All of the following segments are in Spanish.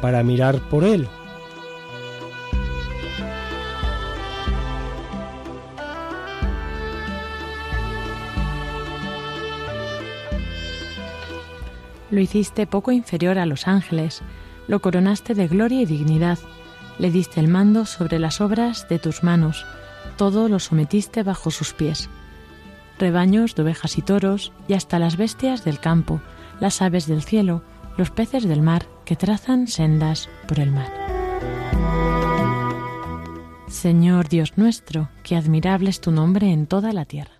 para mirar por él. Lo hiciste poco inferior a los ángeles, lo coronaste de gloria y dignidad, le diste el mando sobre las obras de tus manos, todo lo sometiste bajo sus pies. Rebaños de ovejas y toros, y hasta las bestias del campo, las aves del cielo, los peces del mar que trazan sendas por el mar. Señor Dios nuestro, que admirable es tu nombre en toda la tierra.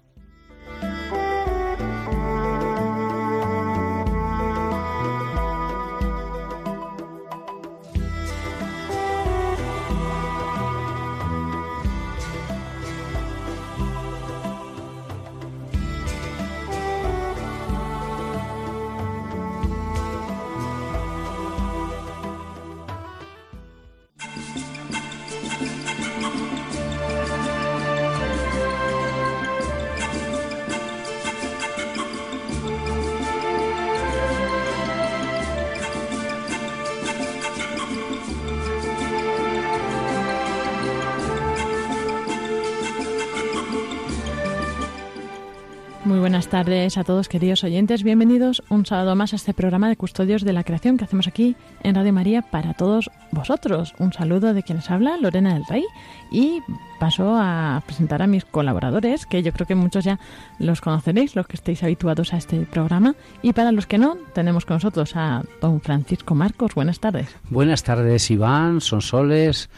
A todos queridos oyentes, bienvenidos un sábado más a este programa de Custodios de la Creación que hacemos aquí en Radio María para todos vosotros. Un saludo de quienes habla, Lorena del Rey, y paso a presentar a mis colaboradores, que yo creo que muchos ya los conoceréis, los que estéis habituados a este programa, y para los que no, tenemos con nosotros a don Francisco Marcos. Buenas tardes. Buenas tardes, Iván, Sonsoles,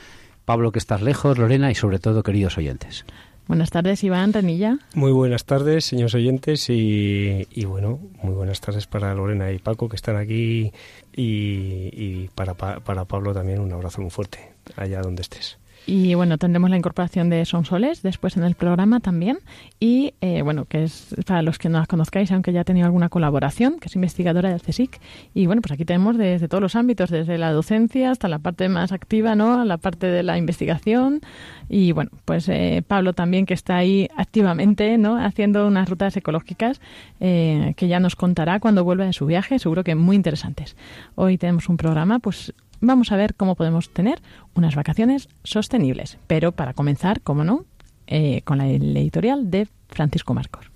Pablo que estás lejos, Lorena y sobre todo queridos oyentes. Buenas tardes, Iván Renilla. Muy buenas tardes, señores oyentes, y, y, bueno, muy buenas tardes para Lorena y Paco que están aquí, y, y para, para Pablo también un abrazo muy fuerte, allá donde estés. Y bueno, tendremos la incorporación de Sonsoles después en el programa también. Y eh, bueno, que es para los que no las conozcáis, aunque ya ha tenido alguna colaboración, que es investigadora del CSIC. Y bueno, pues aquí tenemos desde todos los ámbitos, desde la docencia hasta la parte más activa, ¿no? La parte de la investigación. Y bueno, pues eh, Pablo también, que está ahí activamente, ¿no? Haciendo unas rutas ecológicas eh, que ya nos contará cuando vuelva de su viaje, seguro que muy interesantes. Hoy tenemos un programa, pues vamos a ver cómo podemos tener unas vacaciones sostenibles. Pero para comenzar, como no, eh, con la editorial de Francisco Marcos.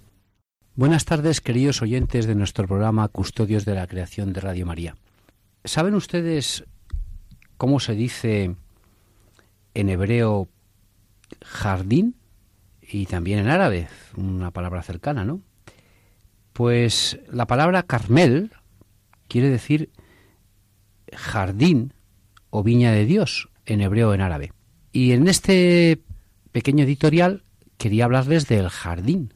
Buenas tardes, queridos oyentes de nuestro programa Custodios de la Creación de Radio María. ¿Saben ustedes cómo se dice en hebreo jardín y también en árabe, una palabra cercana, ¿no? Pues la palabra Carmel quiere decir jardín o viña de Dios en hebreo o en árabe. Y en este pequeño editorial quería hablarles del jardín,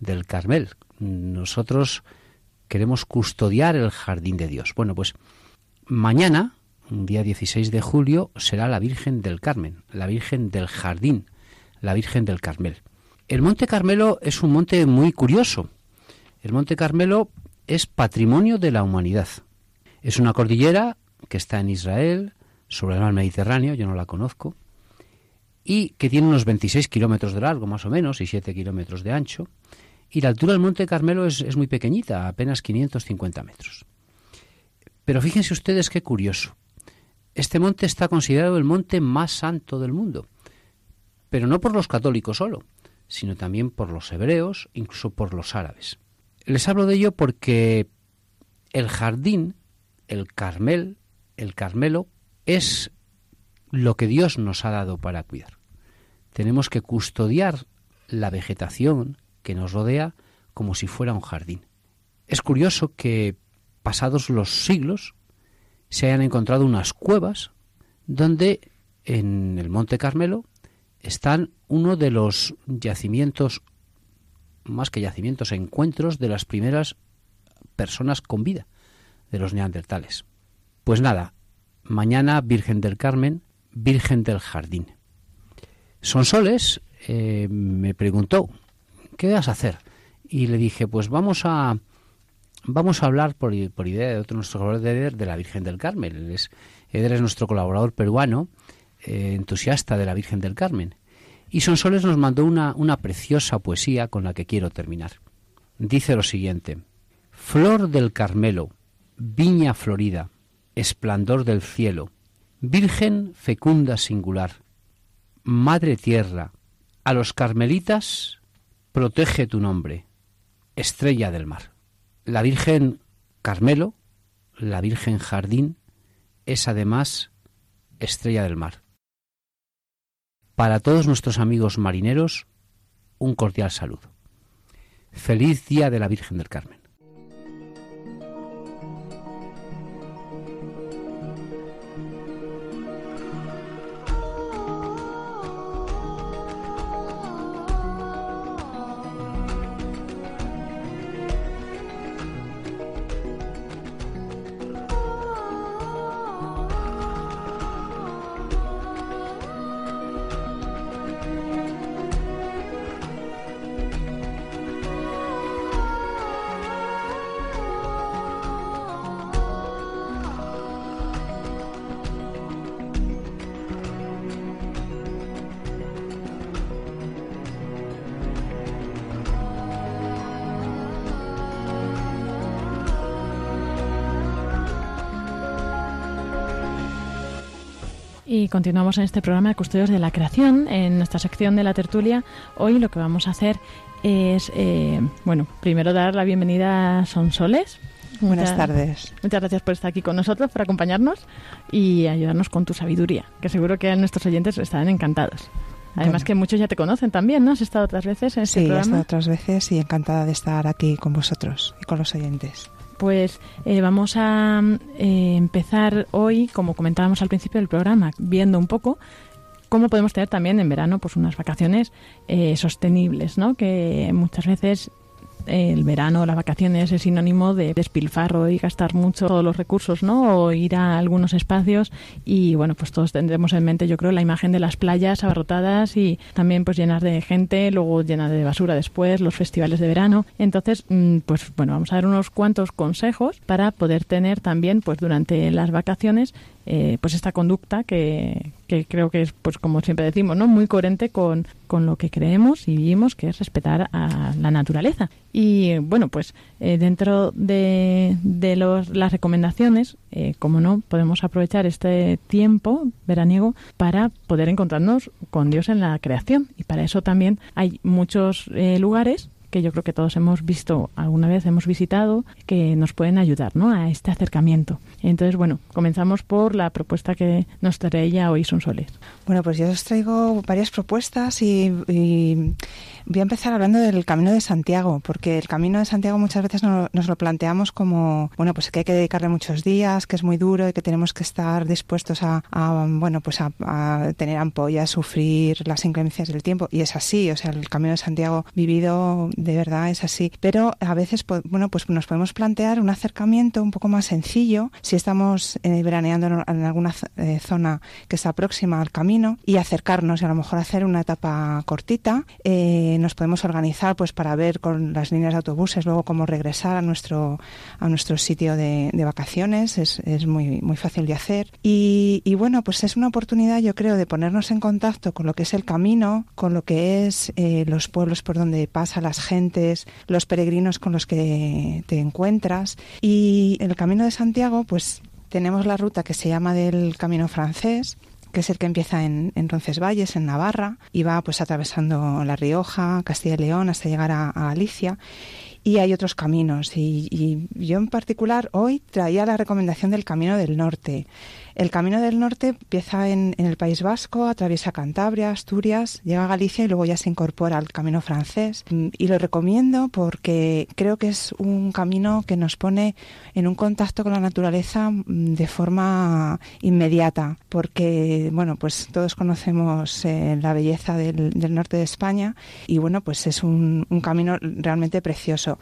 del Carmel. Nosotros queremos custodiar el jardín de Dios. Bueno, pues mañana, día 16 de julio, será la Virgen del Carmen, la Virgen del Jardín, la Virgen del Carmel. El Monte Carmelo es un monte muy curioso. El Monte Carmelo es patrimonio de la humanidad. Es una cordillera que está en Israel, sobre el mar Mediterráneo, yo no la conozco, y que tiene unos 26 kilómetros de largo, más o menos, y 7 kilómetros de ancho. Y la altura del Monte Carmelo es, es muy pequeñita, apenas 550 metros. Pero fíjense ustedes qué curioso. Este monte está considerado el monte más santo del mundo, pero no por los católicos solo, sino también por los hebreos, incluso por los árabes. Les hablo de ello porque el jardín, el Carmel, el Carmelo, es lo que Dios nos ha dado para cuidar. Tenemos que custodiar la vegetación que nos rodea como si fuera un jardín. Es curioso que, pasados los siglos, se hayan encontrado unas cuevas donde en el Monte Carmelo están uno de los yacimientos, más que yacimientos, encuentros de las primeras personas con vida, de los neandertales. Pues nada, mañana Virgen del Carmen, Virgen del Jardín. Sonsoles eh, me preguntó, ¿qué vas a hacer? Y le dije, pues vamos a vamos a hablar por, idea de otro nuestro colaborador de la Virgen del Carmen. Él es, es nuestro colaborador peruano, eh, entusiasta de la Virgen del Carmen. Y Sonsoles nos mandó una, una preciosa poesía con la que quiero terminar. Dice lo siguiente, Flor del Carmelo, viña florida, esplendor del cielo, Virgen fecunda singular, Madre Tierra, a los carmelitas protege tu nombre, estrella del mar. La Virgen Carmelo, la Virgen Jardín, es además estrella del mar. Para todos nuestros amigos marineros, un cordial saludo. Feliz Día de la Virgen del Carmen. Continuamos en este programa de Custodios de la Creación. En nuestra sección de la tertulia, hoy lo que vamos a hacer es, eh, bueno, primero dar la bienvenida a Sonsoles. Buenas tardes. Muchas gracias por estar aquí con nosotros, por acompañarnos y ayudarnos con tu sabiduría, que seguro que nuestros oyentes estarán encantados. Además que muchos ya te conocen también, ¿no? Has estado otras veces en este programa. Sí, he estado otras veces y encantada de estar aquí con vosotros y con los oyentes. Pues eh, vamos a eh, empezar hoy, como comentábamos al principio del programa, viendo un poco cómo podemos tener también en verano pues unas vacaciones eh, sostenibles, ¿no? Que muchas veces el verano, las vacaciones es sinónimo de despilfarro y gastar mucho todos los recursos, ¿no? O ir a algunos espacios y bueno, pues todos tendremos en mente, yo creo, la imagen de las playas abarrotadas y también pues llenas de gente, luego llenas de basura después, los festivales de verano. Entonces, mm, pues bueno, vamos a dar unos cuantos consejos para poder tener también pues durante las vacaciones eh, pues esta conducta que, que, creo que es, pues como siempre decimos, ¿no? muy coherente con, con, lo que creemos y vivimos, que es respetar a la naturaleza. Y bueno, pues eh, dentro de, de los, las recomendaciones, eh, como no, podemos aprovechar este tiempo veraniego para poder encontrarnos con Dios en la creación. Y para eso también hay muchos lugares que yo creo que todos hemos visto alguna vez, hemos visitado, que nos pueden ayudar ¿no? a este acercamiento. Entonces, bueno, comenzamos por la propuesta que nos trae hoy Sonsoles. Bueno, pues yo os traigo varias propuestas y, voy a empezar hablando del Camino de Santiago, porque el Camino de Santiago muchas veces nos lo planteamos como, bueno, pues que hay que dedicarle muchos días, que es muy duro y que tenemos que estar dispuestos a, bueno, pues a, a tener ampollas, sufrir las inclemencias del tiempo. Y es así, o sea, el Camino de Santiago vivido de verdad es así. Pero a veces, bueno, pues nos podemos plantear un acercamiento un poco más sencillo si estamos eh, veraneando en alguna eh, zona que está próxima al camino y acercarnos y a lo mejor hacer una etapa cortita, eh, eh, nos podemos organizar pues para ver con las líneas de autobuses luego cómo regresar a nuestro a nuestro sitio de, vacaciones. Es, es, muy muy fácil de hacer. Y, y, bueno pues es una oportunidad yo creo de ponernos en contacto con lo que es el camino con lo que es eh, los pueblos por donde pasa las gentes los peregrinos con los que te encuentras. Y el camino de Santiago pues tenemos la ruta que se llama del camino francés que es el que empieza en, en Roncesvalles, en Navarra, y va pues atravesando La Rioja, Castilla y León, hasta llegar a, a Galicia y hay otros caminos. Y, y, yo en particular hoy traía la recomendación del Camino del Norte. El Camino del Norte empieza en, el País Vasco, atraviesa Cantabria, Asturias, llega a Galicia y luego ya se incorpora al Camino francés. Y lo recomiendo porque creo que es un camino que nos pone en un contacto con la naturaleza de forma inmediata, porque bueno, pues todos conocemos eh, la belleza del, norte de España y bueno, pues es un camino realmente precioso.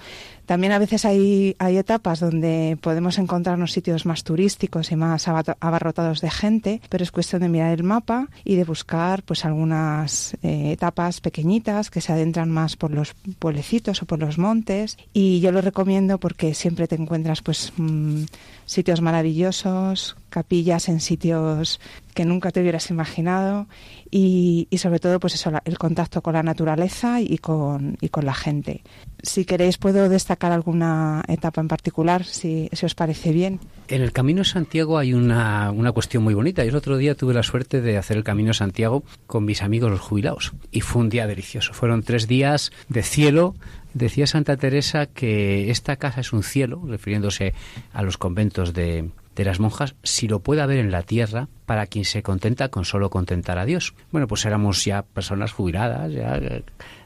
También a veces hay, hay etapas donde podemos encontrarnos sitios más turísticos y más abarrotados de gente, pero es cuestión de mirar el mapa y de buscar pues algunas eh, etapas pequeñitas que se adentran más por los pueblecitos o por los montes. Y yo lo recomiendo porque siempre te encuentras pues mmm, sitios maravillosos, capillas en sitios que nunca te hubieras imaginado y, y, sobre todo pues eso el contacto con la naturaleza y con, y con la gente. Si queréis puedo destacar alguna etapa en particular, si, si os parece bien. En el Camino Santiago hay una, una cuestión muy bonita. Yo el otro día tuve la suerte de hacer el Camino Santiago con mis amigos los jubilados y fue un día delicioso. Fueron tres días de cielo, Decía Santa Teresa que esta casa es un cielo, refiriéndose a los conventos de, de, las monjas, si lo puede haber en la tierra para quien se contenta con solo contentar a Dios. Bueno, pues éramos ya personas jubiladas, ya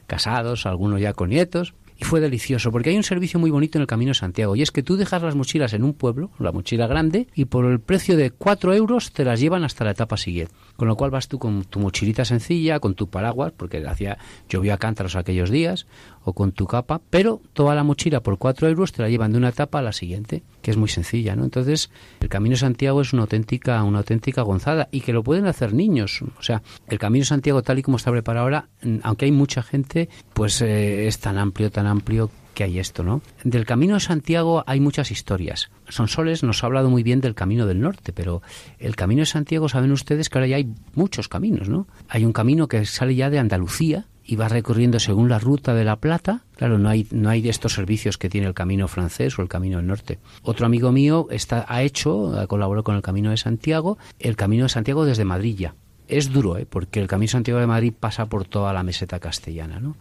casados, algunos ya con nietos, y fue delicioso porque hay un servicio muy bonito en el Camino de Santiago y es que tú dejas las mochilas en un pueblo, la mochila grande, y por el precio de cuatro euros te las llevan hasta la etapa siguiente. Con lo cual vas tú con tu mochilita sencilla, con tu paraguas, porque hacía llovió a cántaros aquellos días, o con tu capa, pero toda la mochila por cuatro euros te la llevan de una etapa a la siguiente, que es muy sencilla, ¿no? Entonces, el Camino Santiago es una auténtica, una auténtica gonzada y que lo pueden hacer niños. O sea, el Camino Santiago tal y como está preparado ahora, aunque hay mucha gente, pues eh, es tan amplio, tan amplio que hay esto, ¿no? Del Camino de Santiago hay muchas historias. Sonsoles nos ha hablado muy bien del Camino del Norte, pero el Camino de Santiago, saben ustedes que ahora ya hay muchos caminos, ¿no? Hay un camino que sale ya de Andalucía, y va recorriendo según la ruta de la Plata. Claro, no hay, no hay estos servicios que tiene el Camino francés o el Camino del Norte. Otro amigo mío está, ha hecho, ha colaborado con el Camino de Santiago, el Camino de Santiago desde Madrid ya. Es duro, ¿eh? porque el Camino de Santiago de Madrid pasa por toda la meseta castellana, ¿no?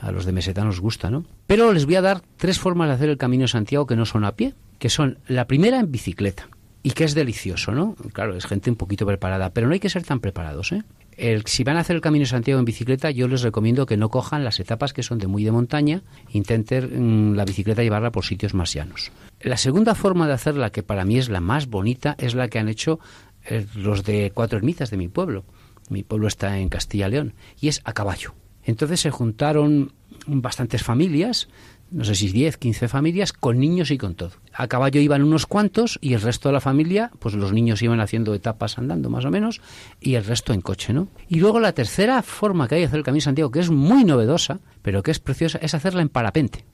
A los de meseta nos gusta, ¿no? Pero les voy a dar tres formas de hacer el Camino de Santiago que no son a pie, que son la primera en bicicleta y que es delicioso, ¿no? Claro, es gente un poquito preparada, pero no hay que ser tan preparados, ¿eh? Si van a hacer el Camino de Santiago en bicicleta, yo les recomiendo que no cojan las etapas que son de muy de montaña, intenten mmm, la bicicleta llevarla por sitios más llanos. La segunda forma de hacerla, que para mí es la más bonita, es la que han hecho eh, los de Cuatro Ermitas de mi pueblo. Mi pueblo está en Castilla León y es a caballo. Entonces se juntaron bastantes familias, no sé si 10, 15 familias, con niños y con todo. A caballo iban unos cuantos y el resto de la familia, pues los niños iban haciendo etapas andando más o menos y el resto en coche, ¿no? Y luego la tercera forma que hay de hacer el Camino de Santiago, que es muy novedosa, pero que es preciosa, es hacerla en parapente.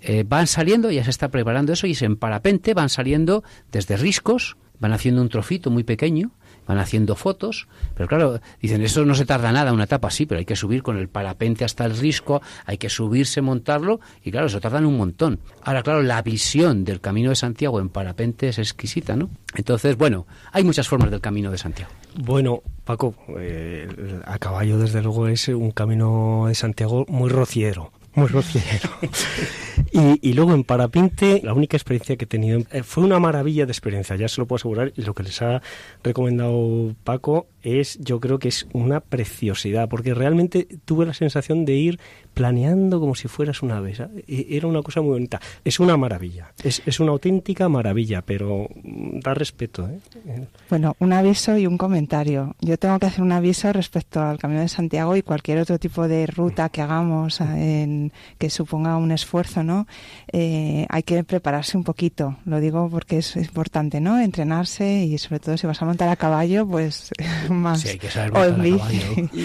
Eh, van saliendo, ya se está preparando eso, y en parapente van saliendo desde riscos, van haciendo un trocito muy pequeño, van haciendo fotos, pero claro, dicen, eso no se tarda nada, una etapa sí, pero hay que subir con el parapente hasta el risco, hay que subirse, montarlo, y claro, eso tardan un montón. Ahora, claro, la visión del Camino de Santiago en parapente es exquisita, ¿no? Entonces, bueno, hay muchas formas del Camino de Santiago. Bueno, Paco, eh, a caballo desde luego es un Camino de Santiago muy rociero muy rociero. y, y, luego en parapente, la única experiencia que he tenido eh, fue una maravilla de experiencia, ya se lo puedo asegurar. Y lo que les ha recomendado Paco es, yo creo que es una preciosidad, porque realmente tuve la sensación de ir planeando como si fueras una abeja. Era una cosa muy bonita. Es una maravilla, es, es una auténtica maravilla, pero da respeto. ¿eh? Bueno, un aviso y un comentario. Yo tengo que hacer un aviso respecto al Camino de Santiago y cualquier otro tipo de ruta que hagamos en, que suponga un esfuerzo, ¿no? Eh, hay que prepararse un poquito. Lo digo porque es importante, ¿no? Entrenarse y sobre todo si vas a montar a caballo, pues más. Sí, hay que saber montar a caballo.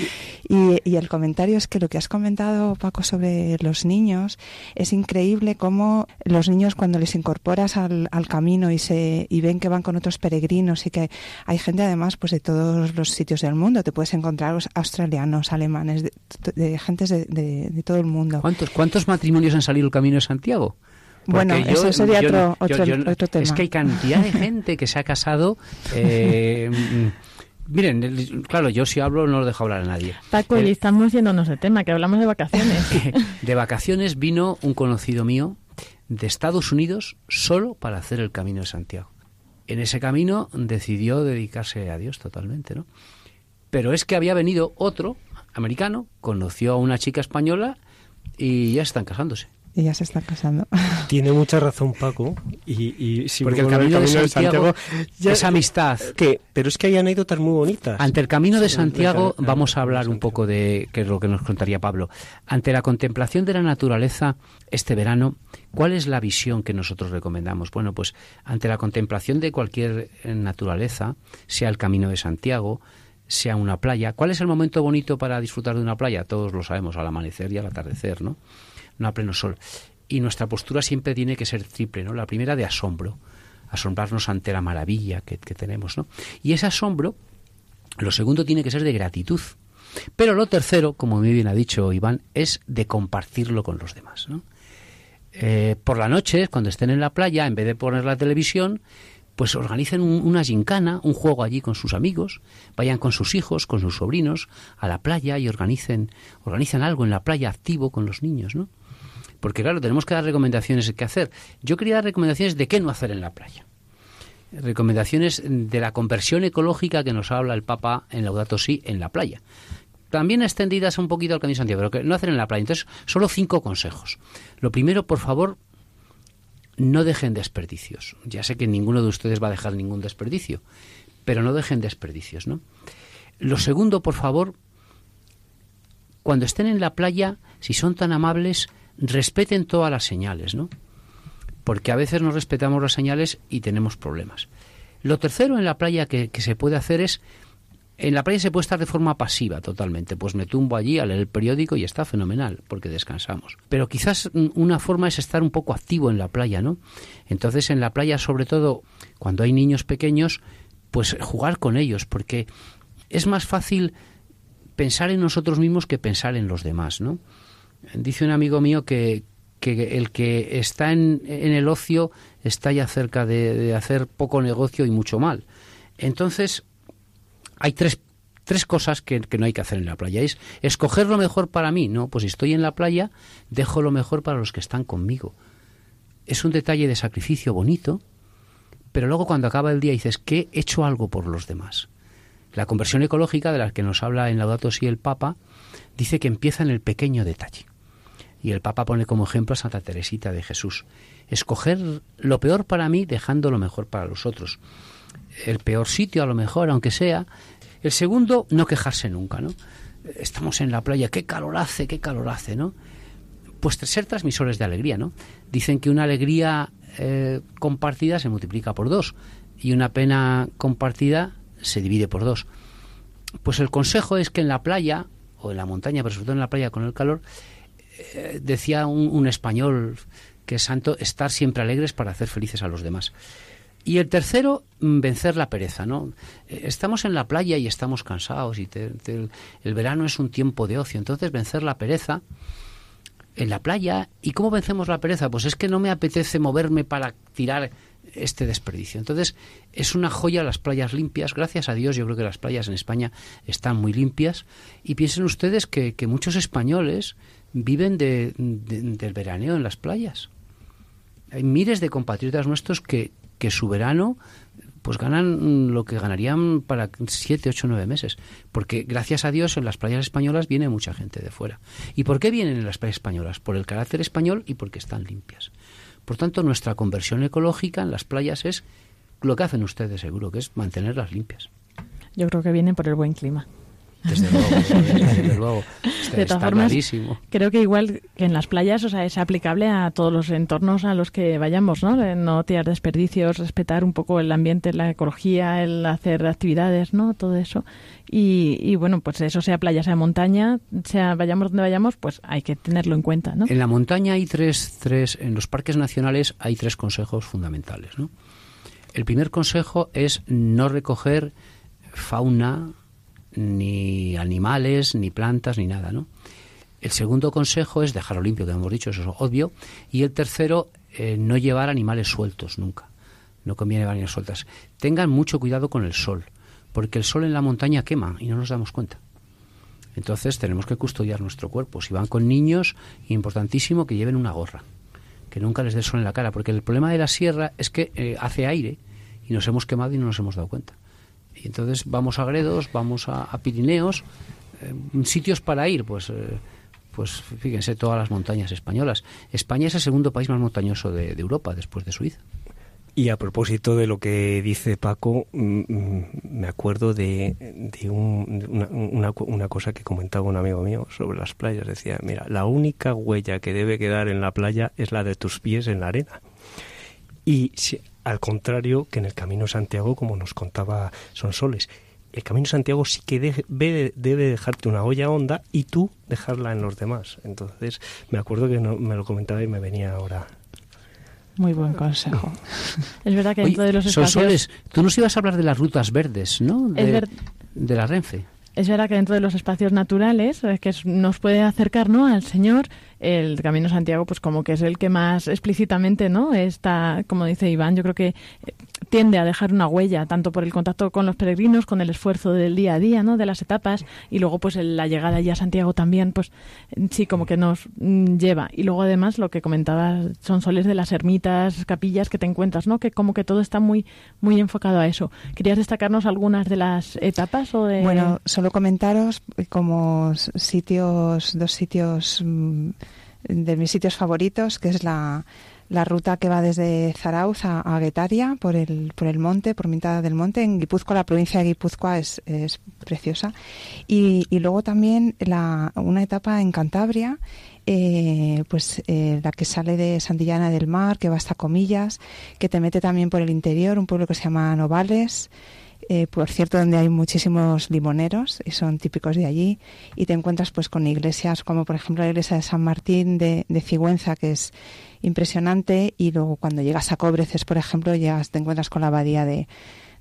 Y, y, el comentario es que lo que has comentado, Paco, sobre los niños, es increíble cómo los niños cuando les incorporas al, al camino y, se, y ven que van con otros peregrinos y que hay gente además pues de todos los sitios del mundo, te puedes encontrar australianos, alemanes, de, de gentes de, de, todo el mundo. ¿Cuántos, ¿Cuántos matrimonios han salido el camino de Santiago? bueno, eso sería otro, otro, tema. Es que hay cantidad de gente que se ha casado. Eh, miren, claro, yo si hablo no lo dejo hablar a nadie. Paco, y estamos yéndonos de tema, que hablamos de vacaciones. de vacaciones vino un conocido mío de Estados Unidos solo para hacer el Camino de Santiago. En ese camino decidió dedicarse a Dios totalmente, ¿no? Pero es que había venido otro americano, conoció a una chica española y ya están casándose y ya se está casando. Tiene mucha razón Paco. Y, y si Porque el camino, de Santiago, es amistad. Que, pero es que hay anécdotas muy bonitas. Ante el camino de Santiago vamos a hablar un poco de qué es lo que nos contaría Pablo. Ante la contemplación de la naturaleza este verano, ¿cuál es la visión que nosotros recomendamos? Bueno, pues ante la contemplación de cualquier naturaleza, sea el camino de Santiago, sea una playa. ¿Cuál es el momento bonito para disfrutar de una playa? Todos lo sabemos, al amanecer y al atardecer, ¿no? No a pleno sol. Y nuestra postura siempre tiene que ser triple, ¿no? La primera de asombro, asombrarnos ante la maravilla que, tenemos, ¿no? Y ese asombro, lo segundo tiene que ser de gratitud. Pero lo tercero, como muy bien ha dicho Iván, es de compartirlo con los demás, ¿no? Eh, por la noche, cuando estén en la playa, en vez de poner la televisión, pues organicen una gincana, un juego allí con sus amigos, vayan con sus hijos, con sus sobrinos a la playa y organicen, organicen algo en la playa activo con los niños, ¿no? Porque claro, tenemos que dar recomendaciones de qué hacer. Yo quería dar recomendaciones de qué no hacer en la playa. Recomendaciones de la conversión ecológica que nos habla el Papa en Laudato Si en la playa. También extendidas un poquito al Camino Santiago, pero que no hacer en la playa. Entonces, solo cinco consejos. Lo primero, por favor, no dejen desperdicios. Ya sé que ninguno de ustedes va a dejar ningún desperdicio, pero no dejen desperdicios, ¿no? Lo segundo, por favor, cuando estén en la playa, si son tan amables, respeten todas las señales, ¿no? Porque a veces no respetamos las señales y tenemos problemas. Lo tercero en la playa que, se puede hacer es en la playa se puede estar de forma pasiva totalmente, pues me tumbo allí a leer el periódico y está fenomenal, porque descansamos. Pero quizás una forma es estar un poco activo en la playa, ¿no? Entonces en la playa, sobre todo cuando hay niños pequeños, pues jugar con ellos, porque es más fácil pensar en nosotros mismos que pensar en los demás, ¿no? Dice un amigo mío que, el que está en, el ocio está ya cerca de, hacer poco negocio y mucho mal. Entonces, hay tres, cosas que, que, no hay que hacer en la playa. Es escoger lo mejor para mí. No, pues si estoy en la playa, dejo lo mejor para los que están conmigo. Es un detalle de sacrificio bonito, pero luego cuando acaba el día dices que he hecho algo por los demás. La conversión ecológica de la que nos habla en Laudato Si el Papa dice que empieza en el pequeño detalle. Y el Papa pone como ejemplo a Santa Teresita de Jesús. Escoger lo peor para mí dejando lo mejor para los otros. El peor sitio a lo mejor, aunque sea. El segundo, no quejarse nunca, ¿no? Estamos en la playa, qué calor hace, qué calor hace, ¿no? Pues ser transmisores de alegría, ¿no? Dicen que una alegría eh, compartida se multiplica por dos y una pena compartida se divide por dos. Pues el consejo es que en la playa, o en la montaña, pero sobre todo en la playa con el calor, eh, decía un, español que es santo, estar siempre alegres para hacer felices a los demás. Y el tercero, mm, vencer la pereza, ¿no? Eh, estamos en la playa y estamos cansados y el verano es un tiempo de ocio, entonces vencer la pereza en la playa. ¿Y cómo vencemos la pereza? Pues es que no me apetece moverme para tirar este desperdicio. Entonces, es una joya las playas limpias. Gracias a Dios, yo creo que las playas en España están muy limpias. Y piensen ustedes que, que muchos españoles viven de, del veraneo en las playas. Hay miles de compatriotas nuestros que, que su verano pues ganan lo que ganarían para siete, ocho, nueve meses. Porque gracias a Dios en las playas españolas viene mucha gente de fuera. ¿Y por qué vienen en las playas españolas? Por el carácter español y porque están limpias. Por tanto, nuestra conversión ecológica en las playas es lo que hacen ustedes seguro, que es mantenerlas limpias. Yo creo que vienen por el buen clima. Desde luego, desde luego. Está, de todas está formas, clarísimo. creo que igual que en las playas, o sea, es aplicable a todos los entornos a los que vayamos, ¿no? No tirar desperdicios, respetar un poco el ambiente, la ecología, el hacer actividades, ¿no? Todo eso. Y, y bueno, pues eso sea playa, sea montaña, sea vayamos donde vayamos, pues hay que tenerlo en cuenta, ¿no? En la montaña hay tres, tres, en los parques nacionales hay tres consejos fundamentales, ¿no? El primer consejo es no recoger fauna, ni animales, ni plantas, ni nada, ¿no? El segundo consejo es dejarlo limpio, que hemos dicho, eso es obvio. Y el tercero, eh, no llevar animales sueltos nunca. No conviene llevar animales sueltas. Tengan mucho cuidado con el sol, porque el sol en la montaña quema y no nos damos cuenta. Entonces tenemos que custodiar nuestro cuerpo. Si van con niños, importantísimo que lleven una gorra, que nunca les dé sol en la cara, porque el problema de la sierra es que eh, hace aire y nos hemos quemado y no nos hemos dado cuenta. Y entonces vamos a Gredos, vamos a, Pirineos, eh, sitios para ir, pues, eh, pues fíjense todas las montañas españolas. España es el segundo país más montañoso de, de Europa después de Suiza. Y a propósito de lo que dice Paco, mm, mm, me acuerdo de, de un- una, una, una cosa que comentaba un amigo mío sobre las playas. Decía, mira, la única huella que debe quedar en la playa es la de tus pies en la arena. Y si- al contrario que en el Camino Santiago, como nos contaba Sonsoles, el Camino Santiago sí que deje- debe, debe dejarte una olla honda y tú dejarla en los demás. Entonces, me acuerdo que no- me lo comentaba y me venía ahora. Muy buen consejo. Es verdad que Oye, dentro de los espacios... Sonsoles, tú nos ibas a hablar de las rutas verdes, ¿no? De, Es ver- de la Renfe. Es verdad que dentro de los espacios naturales eh, que nos puede acercar ¿no? al Señor, el Camino Santiago, pues como que es el que más explícitamente no está, como dice Iván, yo creo que tiende a dejar una huella, tanto por el contacto con los peregrinos, con el esfuerzo del día a día, ¿no? de las etapas, y luego pues la llegada ya a Santiago también, pues eh, sí, como que nos mm, lleva. Y luego además lo que comentaba son soles de las ermitas, capillas que te encuentras, ¿no? que como que todo está muy, muy enfocado a eso. ¿Querías destacarnos algunas de las etapas o de...? Bueno, solo comentaros como s- sitios, dos sitios mm, de mis sitios favoritos, que es la, la ruta que va desde Zarauz a, a Guetaria por el, por el monte, por mitad del monte. En Guipúzcoa, la provincia de Guipúzcoa es, es preciosa. Y, y luego también la, una etapa en Cantabria, eh, pues eh, la que sale de Santillana del Mar, que va hasta Comillas, que te mete también por el interior, un pueblo que se llama Novales. Eh, por cierto, donde hay muchísimos limoneros y son típicos de allí, y te encuentras pues con iglesias como por ejemplo la iglesia de San Martín de, de Cigüenza, que es impresionante, y luego cuando llegas a Cobreces, por ejemplo, llegas, te encuentras con la abadía de,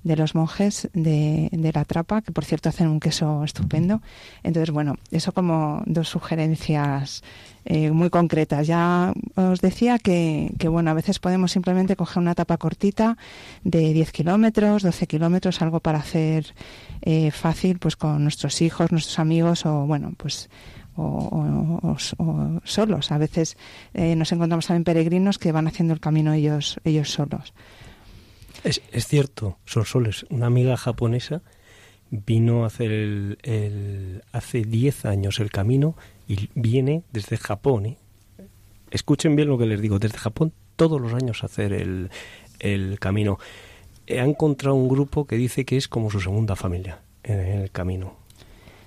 de los monjes de, de la Trapa, que por cierto hacen un queso estupendo. Entonces, bueno, eso como dos sugerencias eh, muy concretas. Ya os decía que, que, bueno, a veces podemos simplemente coger una etapa cortita de 10 kilómetros, 12 kilómetros, algo para hacer eh, fácil pues con nuestros hijos, nuestros amigos o, bueno, pues o, o, o, o solos. A veces eh, nos encontramos también peregrinos que van haciendo el camino ellos, ellos solos. Es, es cierto, Sonsoles, una amiga japonesa vino a el, el hace 10 años el camino y viene desde Japón. ¿eh? Escuchen bien lo que les digo, desde Japón todos los años a hacer el, el camino. Ha encontrado un grupo que dice que es como su segunda familia en el camino.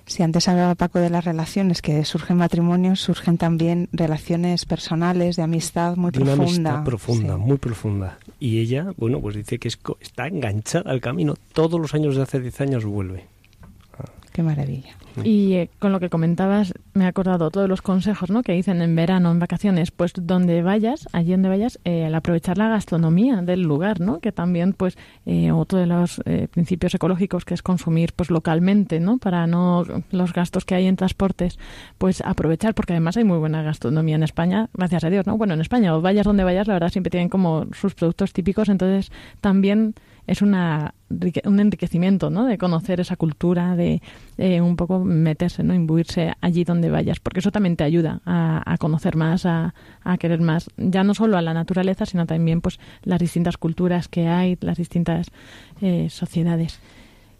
Si antes hablaba Paco de las relaciones, que surgen matrimonios, surgen también relaciones personales, de amistad muy de una profunda. amistad profunda, sí. muy profunda. Y ella, bueno, pues dice que es, está enganchada al camino. Todos los años de hace 10 años vuelve. Qué maravilla. Y eh, con lo que comentabas, me he acordado todos los consejos ¿no? que dicen en verano, en vacaciones, pues donde vayas, allí donde vayas, eh, al aprovechar la gastronomía del lugar, ¿no? que también, pues, eh, otro de los eh, principios ecológicos que es consumir pues localmente, ¿no? para no los gastos que hay en transportes, pues aprovechar, porque además hay muy buena gastronomía en España, gracias a Dios, ¿no? Bueno, en España, o vayas donde vayas, la verdad siempre tienen como sus productos típicos, entonces también es una, un enriquecimiento, ¿no? De conocer esa cultura, de eh, un poco meterse, ¿no? Imbuirse allí donde vayas, porque eso también te ayuda a, a conocer más, a, a, querer más, ya no solo a la naturaleza, sino también, pues, las distintas culturas que hay, las distintas eh, sociedades.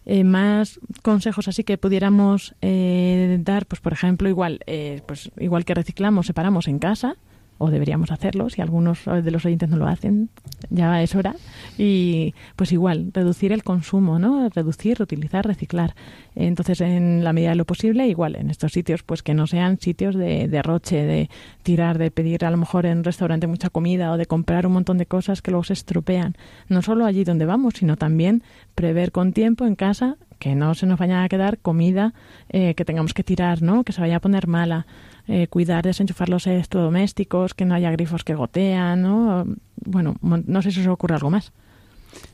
Eh, más consejos así que pudiéramos eh, dar, pues, por ejemplo, igual, pues, igual que reciclamos, separamos en casa, o deberíamos hacerlo, si algunos de los oyentes no lo hacen, ya es hora. Y pues igual, reducir el consumo, ¿no? Reducir, reutilizar, reciclar. Entonces, en la medida de lo posible, igual en estos sitios, pues que no sean sitios de derroche, de tirar, de pedir a lo mejor en restaurante mucha comida o de comprar un montón de cosas que luego se estropean. No solo allí donde vamos, sino también prever con tiempo en casa que no se nos vaya a quedar comida eh, que tengamos que tirar, ¿no? Que se vaya a poner mala. Eh, cuidar, desenchufar los electrodomésticos, que no haya grifos que gotean, ¿no? Bueno, no sé si os ocurre algo más.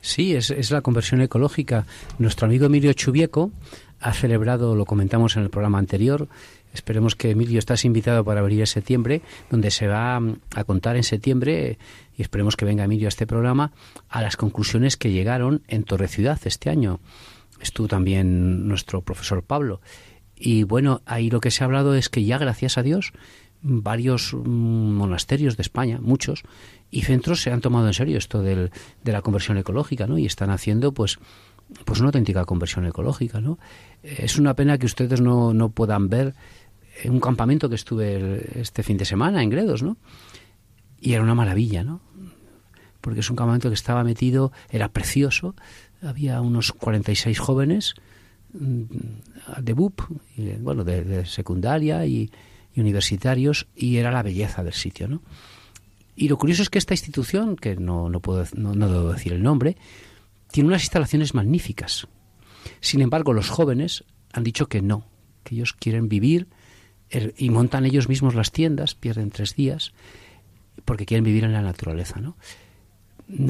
Sí, es, es la conversión ecológica. Nuestro amigo Emilio Chubieco ha celebrado, lo comentamos en el programa anterior, Esperemos que Emilio estás invitado para abrir en septiembre, donde se va a contar en septiembre, y esperemos que venga Emilio a este programa, a las conclusiones que llegaron en Torre Ciudad este año. Estuvo también nuestro profesor Pablo. Y bueno, ahí lo que se ha hablado es que ya, gracias a Dios, varios mm, monasterios de España, muchos, y centros se han tomado en serio esto del, de la conversión ecológica, ¿no? Y están haciendo, pues, pues una auténtica conversión ecológica, ¿no? Es una pena que ustedes no, no puedan ver un campamento que estuve este fin de semana en Gredos, ¿no? Y era una maravilla, ¿no? Porque es un campamento que estaba metido, era precioso, había unos 46 jóvenes mm, de BUP, bueno, de, secundaria y, universitarios, y era la belleza del sitio, ¿no? Y lo curioso es que esta institución, que no, no, puedo, no, no debo decir el nombre, tiene unas instalaciones magníficas. Sin embargo, los jóvenes han dicho que no, que ellos quieren vivir y montan ellos mismos las tiendas, pierden tres días, porque quieren vivir en la naturaleza, ¿no?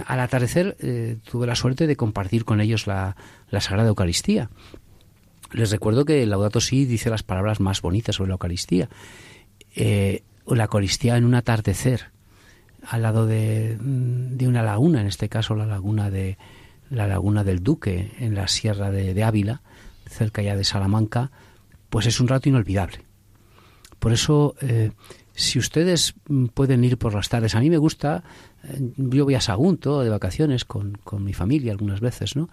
Al atardecer eh, tuve la suerte de compartir con ellos la, la Sagrada Eucaristía. Les recuerdo que el Laudato Si dice las palabras más bonitas sobre la Eucaristía. Eh, la Eucaristía en un atardecer, al lado de, de, una laguna, en este caso la laguna de la laguna del Duque, en la sierra de, Ávila, cerca ya de Salamanca, pues es un rato inolvidable. Por eso, eh, si ustedes pueden ir por las tardes, a mí me gusta, yo voy a Sagunto de vacaciones con, con mi familia algunas veces, ¿no?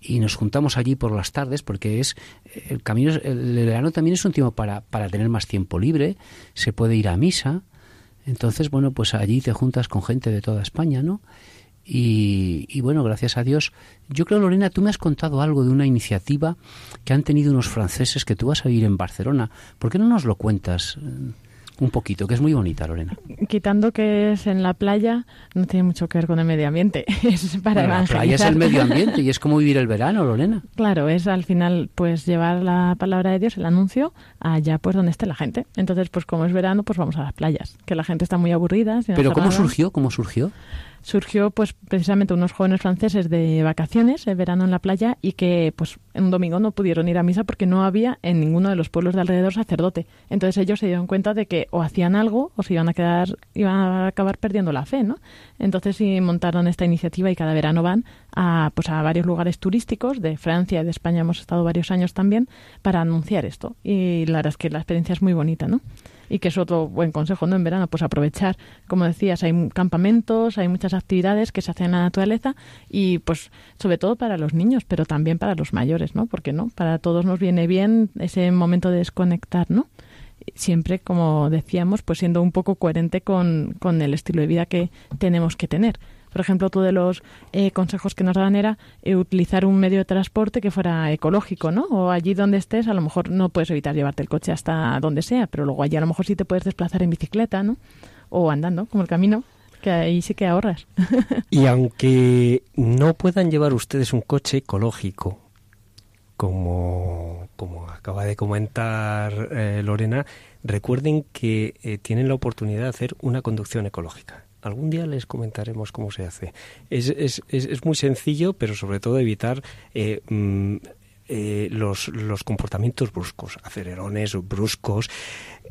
y nos juntamos allí por las tardes porque es el camino el verano también es un tiempo para, para tener más tiempo libre se puede ir a misa entonces bueno pues allí te juntas con gente de toda España no y, bueno, gracias a Dios. Yo creo, Lorena, tú me has contado algo de una iniciativa que han tenido unos franceses que tú vas a vivir en Barcelona. ¿Por qué no nos lo cuentas? Un poquito, que es muy bonita, Lorena. Quitando que es en la playa, no tiene mucho que ver con el medio ambiente. Es para La playa es el medio ambiente y es como vivir el verano, Lorena. Claro, es al final pues llevar la palabra de Dios, el anuncio, allá pues donde esté la gente. Entonces, pues como es verano, pues vamos a las playas, que la gente está muy aburrida. Pero ¿cómo surgió? ¿Cómo surgió? Surgió pues precisamente unos jóvenes franceses de vacaciones, el verano en la playa, y que pues un domingo no pudieron ir a misa porque no había en ninguno de los pueblos de alrededor sacerdote. Entonces ellos se dieron cuenta de que o hacían algo o se iban a quedar, iban a acabar perdiendo la fe, ¿no? Entonces sí montaron esta iniciativa y cada verano van a pues a varios lugares turísticos de Francia y de España hemos estado varios años también para anunciar esto. Y la verdad es que la experiencia es muy bonita, ¿no? Y que es otro buen consejo, ¿no? En verano, pues aprovechar, como decías, hay campamentos, hay muchas actividades que se hacen en la naturaleza y pues sobre todo para los niños, pero también para los mayores, ¿no? Porque no, para todos nos viene bien ese momento de desconectar, ¿no? Siempre, como decíamos, pues siendo un poco coherente con, con el estilo de vida que tenemos que tener por ejemplo, otro de los eh, consejos que nos daban era eh, utilizar un medio de transporte que fuera ecológico, ¿no? O allí donde estés, a lo mejor no puedes evitar llevarte el coche hasta donde sea, pero luego allí a lo mejor sí te puedes desplazar en bicicleta, ¿no? O andando, como el camino que ahí sí que ahorras. y aunque no puedan llevar ustedes un coche ecológico, como, como acaba de comentar eh, Lorena, recuerden que tienen la oportunidad de hacer una conducción ecológica. Algún día les comentaremos cómo se hace. Es, es, es, muy sencillo, pero sobre todo evitar eh, mm, eh, los, los comportamientos bruscos, acelerones bruscos.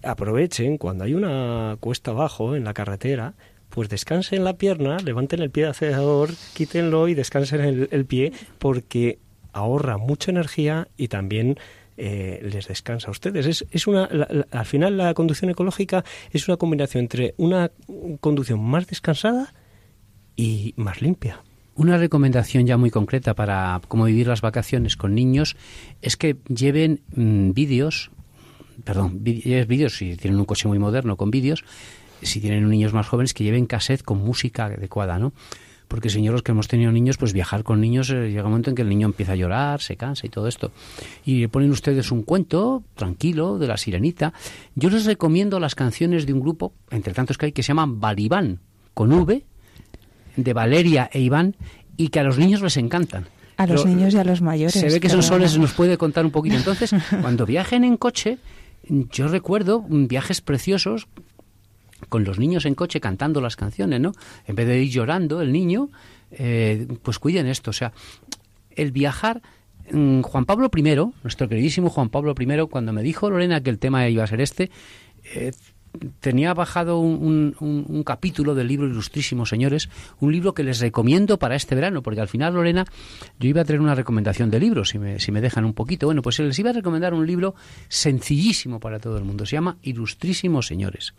Aprovechen cuando hay una cuesta abajo en la carretera, pues descansen la pierna, levanten el pie de acelerador, quítenlo y descansen el pie, porque ahorra mucha energía y también eh, les descansa a ustedes. Es, es una, al final la conducción ecológica es una combinación entre una conducción más descansada y más limpia. Una recomendación ya muy concreta para cómo vivir las vacaciones con niños es que lleven mm, vídeos, perdón, vídeos si tienen un coche muy moderno con vídeos, si tienen niños más jóvenes, que lleven cassette con música adecuada, ¿no? Porque, señores, que hemos tenido niños, pues viajar con niños eh, llega un momento en que el niño empieza a llorar, se cansa y todo esto. Y le ponen ustedes un cuento tranquilo de la sirenita. Yo les recomiendo las canciones de un grupo, entre tantos que hay, que se llaman Balibán, con V, de Valeria e Iván, y que a los niños les encantan. A los niños y a los mayores. Se ve que son soles, nos puede contar un poquito. Entonces, cuando viajen en coche, yo recuerdo viajes preciosos con los niños en coche cantando las canciones, ¿no? En vez de ir llorando el niño, eh, pues cuiden esto. O sea, el viajar... Mm, Juan Pablo I, nuestro queridísimo Juan Pablo I, cuando me dijo Lorena que el tema iba a ser este, eh, tenía bajado un, capítulo del libro Ilustrísimos Señores, un libro que les recomiendo para este verano, porque al final, Lorena, yo iba a traer una recomendación de libros, si me, si me dejan un poquito. Bueno, pues les iba a recomendar un libro sencillísimo para todo el mundo. Se llama Ilustrísimos Señores.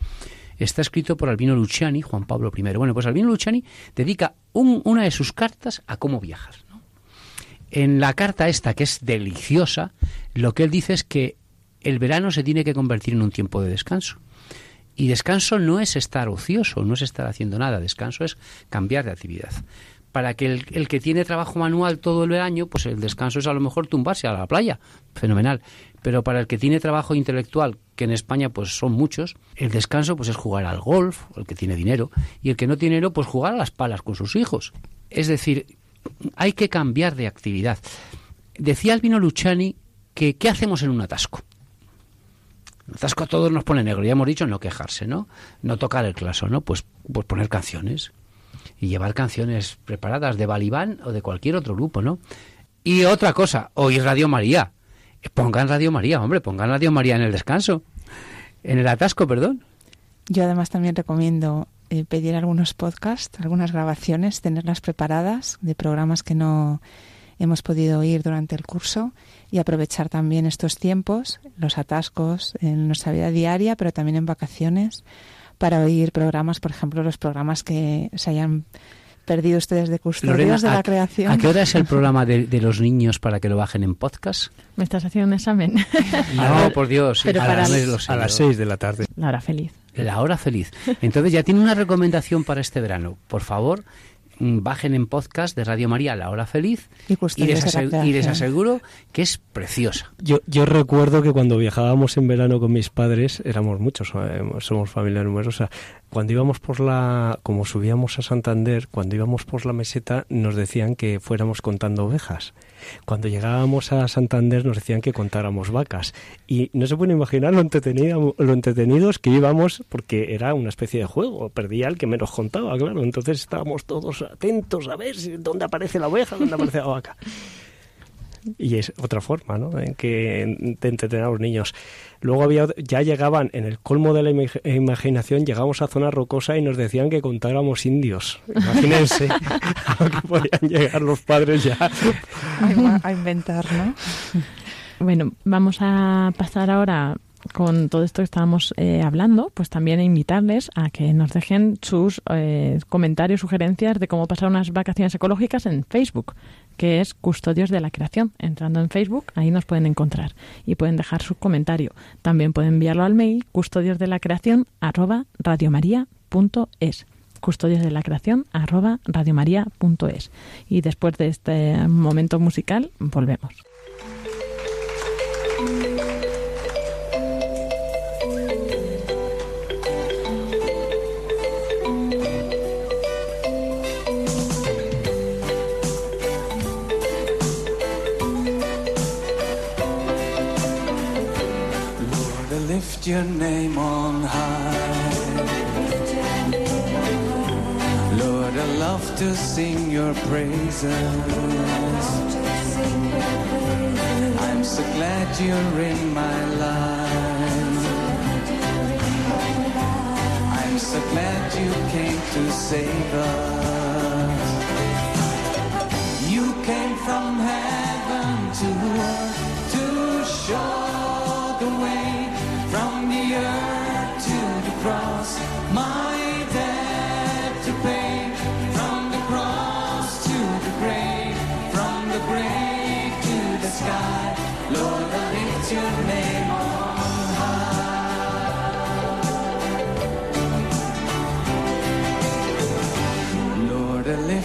Está escrito por Albino Luciani, Juan Pablo I. Bueno, pues Albino Luciani dedica una de sus cartas a cómo viajar. En la carta esta, que es deliciosa, lo que él dice es que el verano se tiene que convertir en un tiempo de descanso. Y descanso no es estar ocioso, no es estar haciendo nada, descanso es cambiar de actividad. Para que el, el, que tiene trabajo manual todo el año, pues el descanso es a lo mejor tumbarse a la playa, fenomenal. Pero para el que tiene trabajo intelectual, que en España pues son muchos, el descanso pues es jugar al golf, el que tiene dinero, y el que no tiene dinero pues jugar a las palas con sus hijos. Es decir, hay que cambiar de actividad. Decía Albino Luciani que ¿qué hacemos en un atasco? El atasco a todos nos pone negro, ya hemos dicho no quejarse, ¿no? No tocar el claso, ¿no? Pues, pues poner canciones y llevar canciones preparadas de Balibán o de cualquier otro grupo, ¿no? Y otra cosa, oír Radio María. Pongan Radio María, hombre, pongan Radio María en el descanso, en el atasco, perdón. Yo además también recomiendo eh, pedir algunos podcasts, algunas grabaciones, tenerlas preparadas de programas que no hemos podido oír durante el curso y aprovechar también estos tiempos, los atascos en nuestra vida diaria, pero también en vacaciones, para oír programas, por ejemplo, los programas que se hayan perdido ustedes de custodios de la creación. ¿A qué hora es el programa de, los niños para que lo bajen en podcast? ¿Me estás haciendo un examen? no, por Dios. a, las, a las seis de la tarde. La hora feliz. La hora feliz. Entonces ya tiene una recomendación para este verano. Por favor, bajen en podcast de Radio María La Hora Feliz y, les, aseguro que es preciosa. Yo, yo recuerdo que cuando viajábamos en verano con mis padres, éramos muchos, eh, somos familia numerosa, cuando íbamos por la, como subíamos a Santander, cuando íbamos por la meseta nos decían que fuéramos contando ovejas. Cuando llegábamos a Santander nos decían que contáramos vacas. Y no se puede imaginar lo, entretenido, lo entretenidos que íbamos porque era una especie de juego. Perdía el que menos contaba, claro. Entonces estábamos todos atentos a ver dónde aparece la oveja, dónde aparece la vaca. Y es otra forma, ¿no? En que de entretener a los niños. Luego había, ya llegaban, en el colmo de la imaginación, llegamos a zona rocosa y nos decían que contáramos indios. Imagínense a lo que podían llegar los padres ya. A inventar, ¿no? Bueno, vamos a pasar ahora con todo esto que estábamos eh, hablando, pues también invitarles a que nos dejen sus eh, comentarios, sugerencias de cómo pasar unas vacaciones ecológicas en Facebook, que es Custodios de la Creación. Entrando en Facebook, ahí nos pueden encontrar y pueden dejar su comentario. También pueden enviarlo al mail custodios de la creación arroba radiomaria.es custodios de la creación arroba radiomaria.es y después de este momento musical volvemos. Lift your name on high. Lord, I love to sing your praises. I'm so glad you're in my life. I'm so glad you came to save us. You came from heaven to earth to show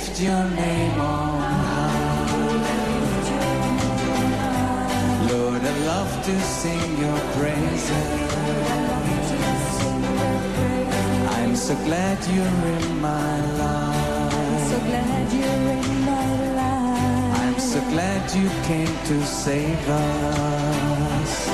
lift your name on high. Lord, I love to sing your praises. I'm so glad you're in my life. So glad you're in my life. I'm so glad you came to save us.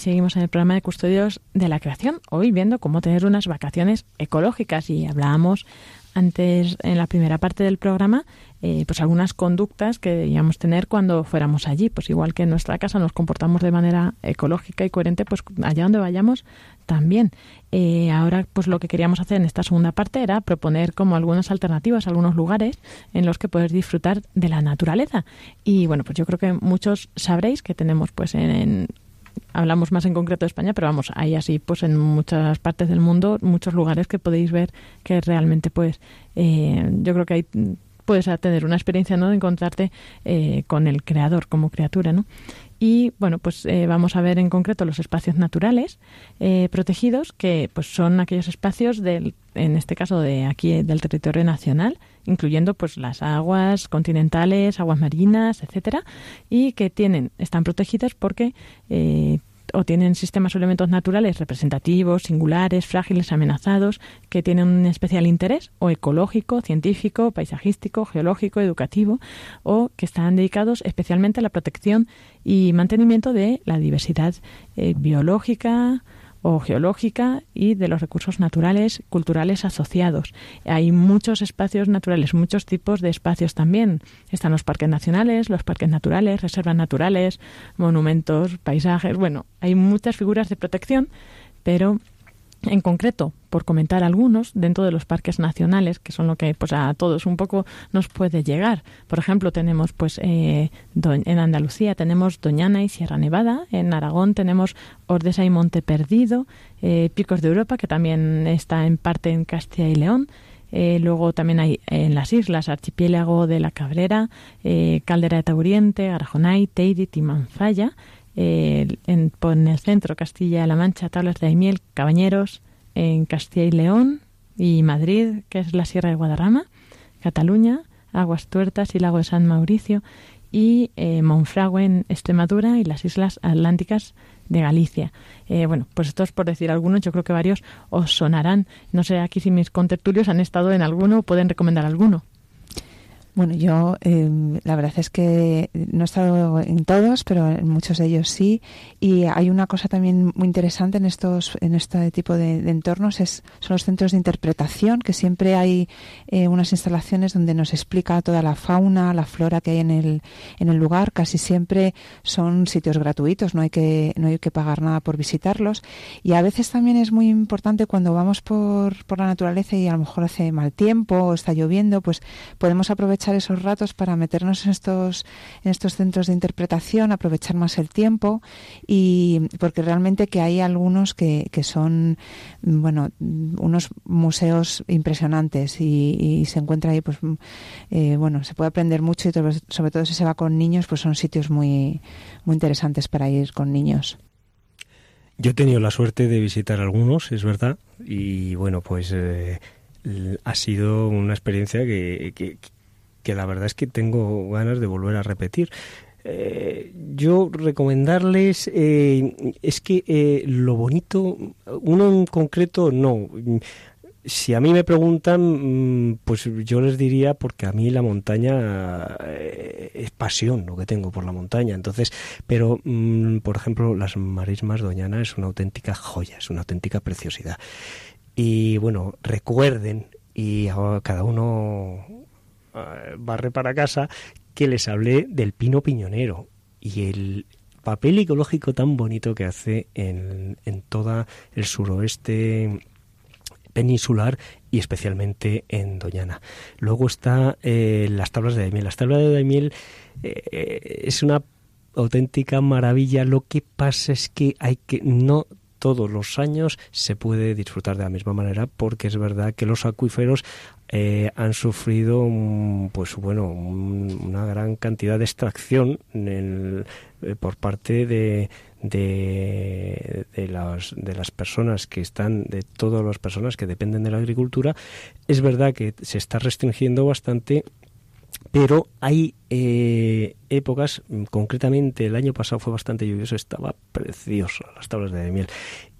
Seguimos en el programa de Custodios de la Creación, hoy viendo cómo tener unas vacaciones ecológicas. Y hablábamos antes, en la primera parte del programa, eh, pues algunas conductas que debíamos tener cuando fuéramos allí. Pues igual que en nuestra casa nos comportamos de manera ecológica y coherente, pues allá donde vayamos también. Eh, ahora, pues lo que queríamos hacer en esta segunda parte era proponer como algunas alternativas, algunos lugares en los que poder disfrutar de la naturaleza. Y bueno, pues yo creo que muchos sabréis que tenemos pues en, en hablamos más en concreto de España, pero vamos, hay así pues en muchas partes del mundo muchos lugares que podéis ver que realmente pues eh, yo creo que hay puedes tener una experiencia no de encontrarte eh, con el creador como criatura, ¿no? Y bueno, pues eh, vamos a ver en concreto los espacios naturales eh, protegidos, que pues son aquellos espacios del, en este caso de aquí del territorio nacional, incluyendo pues las aguas continentales, aguas marinas, etcétera, y que tienen están protegidas porque eh, o tienen sistemas o elementos naturales representativos, singulares, frágiles, amenazados, que tienen un especial interés, o ecológico, científico, paisajístico, geológico, educativo, o que están dedicados especialmente a la protección y mantenimiento de la diversidad eh, biológica, o geológica y de los recursos naturales, culturales asociados. Hay muchos espacios naturales, muchos tipos de espacios también. Están los parques nacionales, los parques naturales, reservas naturales, monumentos, paisajes. Bueno, hay muchas figuras de protección, pero en concreto, por comentar algunos, dentro de los parques nacionales, que son lo que pues a todos un poco nos puede llegar. Por ejemplo, tenemos pues eh, en Andalucía tenemos Doñana y Sierra Nevada, en Aragón tenemos Ordesa y Monte Perdido, eh, Picos de Europa, que también está en parte en Castilla y León, eh, luego también hay en las islas Archipiélago de la Cabrera, eh, Caldera de Tauriente, Arajonay, Teide y Manfaya. Eh, en, en, el centro Castilla-La Mancha, Tablas de Aimiel, Cabañeros, en Castilla y León y Madrid, que es la Sierra de Guadarrama, Cataluña, Aguas Tuertas y Lago de San Mauricio y eh, Monfragüe en Extremadura y las Islas Atlánticas de Galicia. Eh, bueno, pues esto es por decir algunos, yo creo que varios os sonarán. No sé aquí si mis contertulios han estado en alguno o pueden recomendar alguno. Bueno, yo eh, la verdad es que no he estado en todos, pero en muchos de ellos sí. Y hay una cosa también muy interesante en estos, en este tipo de, entornos es son los centros de interpretación, que siempre hay eh, unas instalaciones donde nos explica toda la fauna, la flora que hay en el, en el lugar. Casi siempre son sitios gratuitos, no hay que no hay que pagar nada por visitarlos. Y a veces también es muy importante cuando vamos por, por la naturaleza y a lo mejor hace mal tiempo o está lloviendo, pues podemos aprovechar aprovechar esos ratos para meternos en estos, en estos centros de interpretación, aprovechar más el tiempo y porque realmente que hay algunos que, que son, bueno, unos museos impresionantes y, se encuentra ahí, pues, eh, bueno, se puede aprender mucho y sobre todo si se va con niños, pues son sitios muy, muy interesantes para ir con niños. Yo he tenido la suerte de visitar algunos, es verdad, y bueno, pues eh, ha sido una experiencia que, que la verdad es que tengo ganas de volver a repetir. Eh, yo recomendarles eh, es que eh, lo bonito, uno en concreto no. Si a mí me preguntan, pues yo les diría porque a mí la montaña es pasión lo que tengo por la montaña. Entonces, pero mm, por ejemplo, las marismas Doñana es una auténtica joya, es una auténtica preciosidad. Y bueno, recuerden y cada uno barre para casa que les hablé del pino piñonero y el papel ecológico tan bonito que hace en, en todo el suroeste peninsular y especialmente en Doñana. Luego está eh, las tablas de Daimiel. Las tablas de Daimiel eh, es una auténtica maravilla. Lo que pasa es que hay que no todos los años se puede disfrutar de la misma manera porque es verdad que los acuíferos eh, han sufrido un- pues bueno un- una gran cantidad de extracción en el- eh, por parte de de, las personas que están de todas las personas que dependen de la agricultura es verdad que se está restringiendo bastante pero hay eh, épocas, concretamente el año pasado fue bastante lluvioso, estaba precioso las tablas de miel.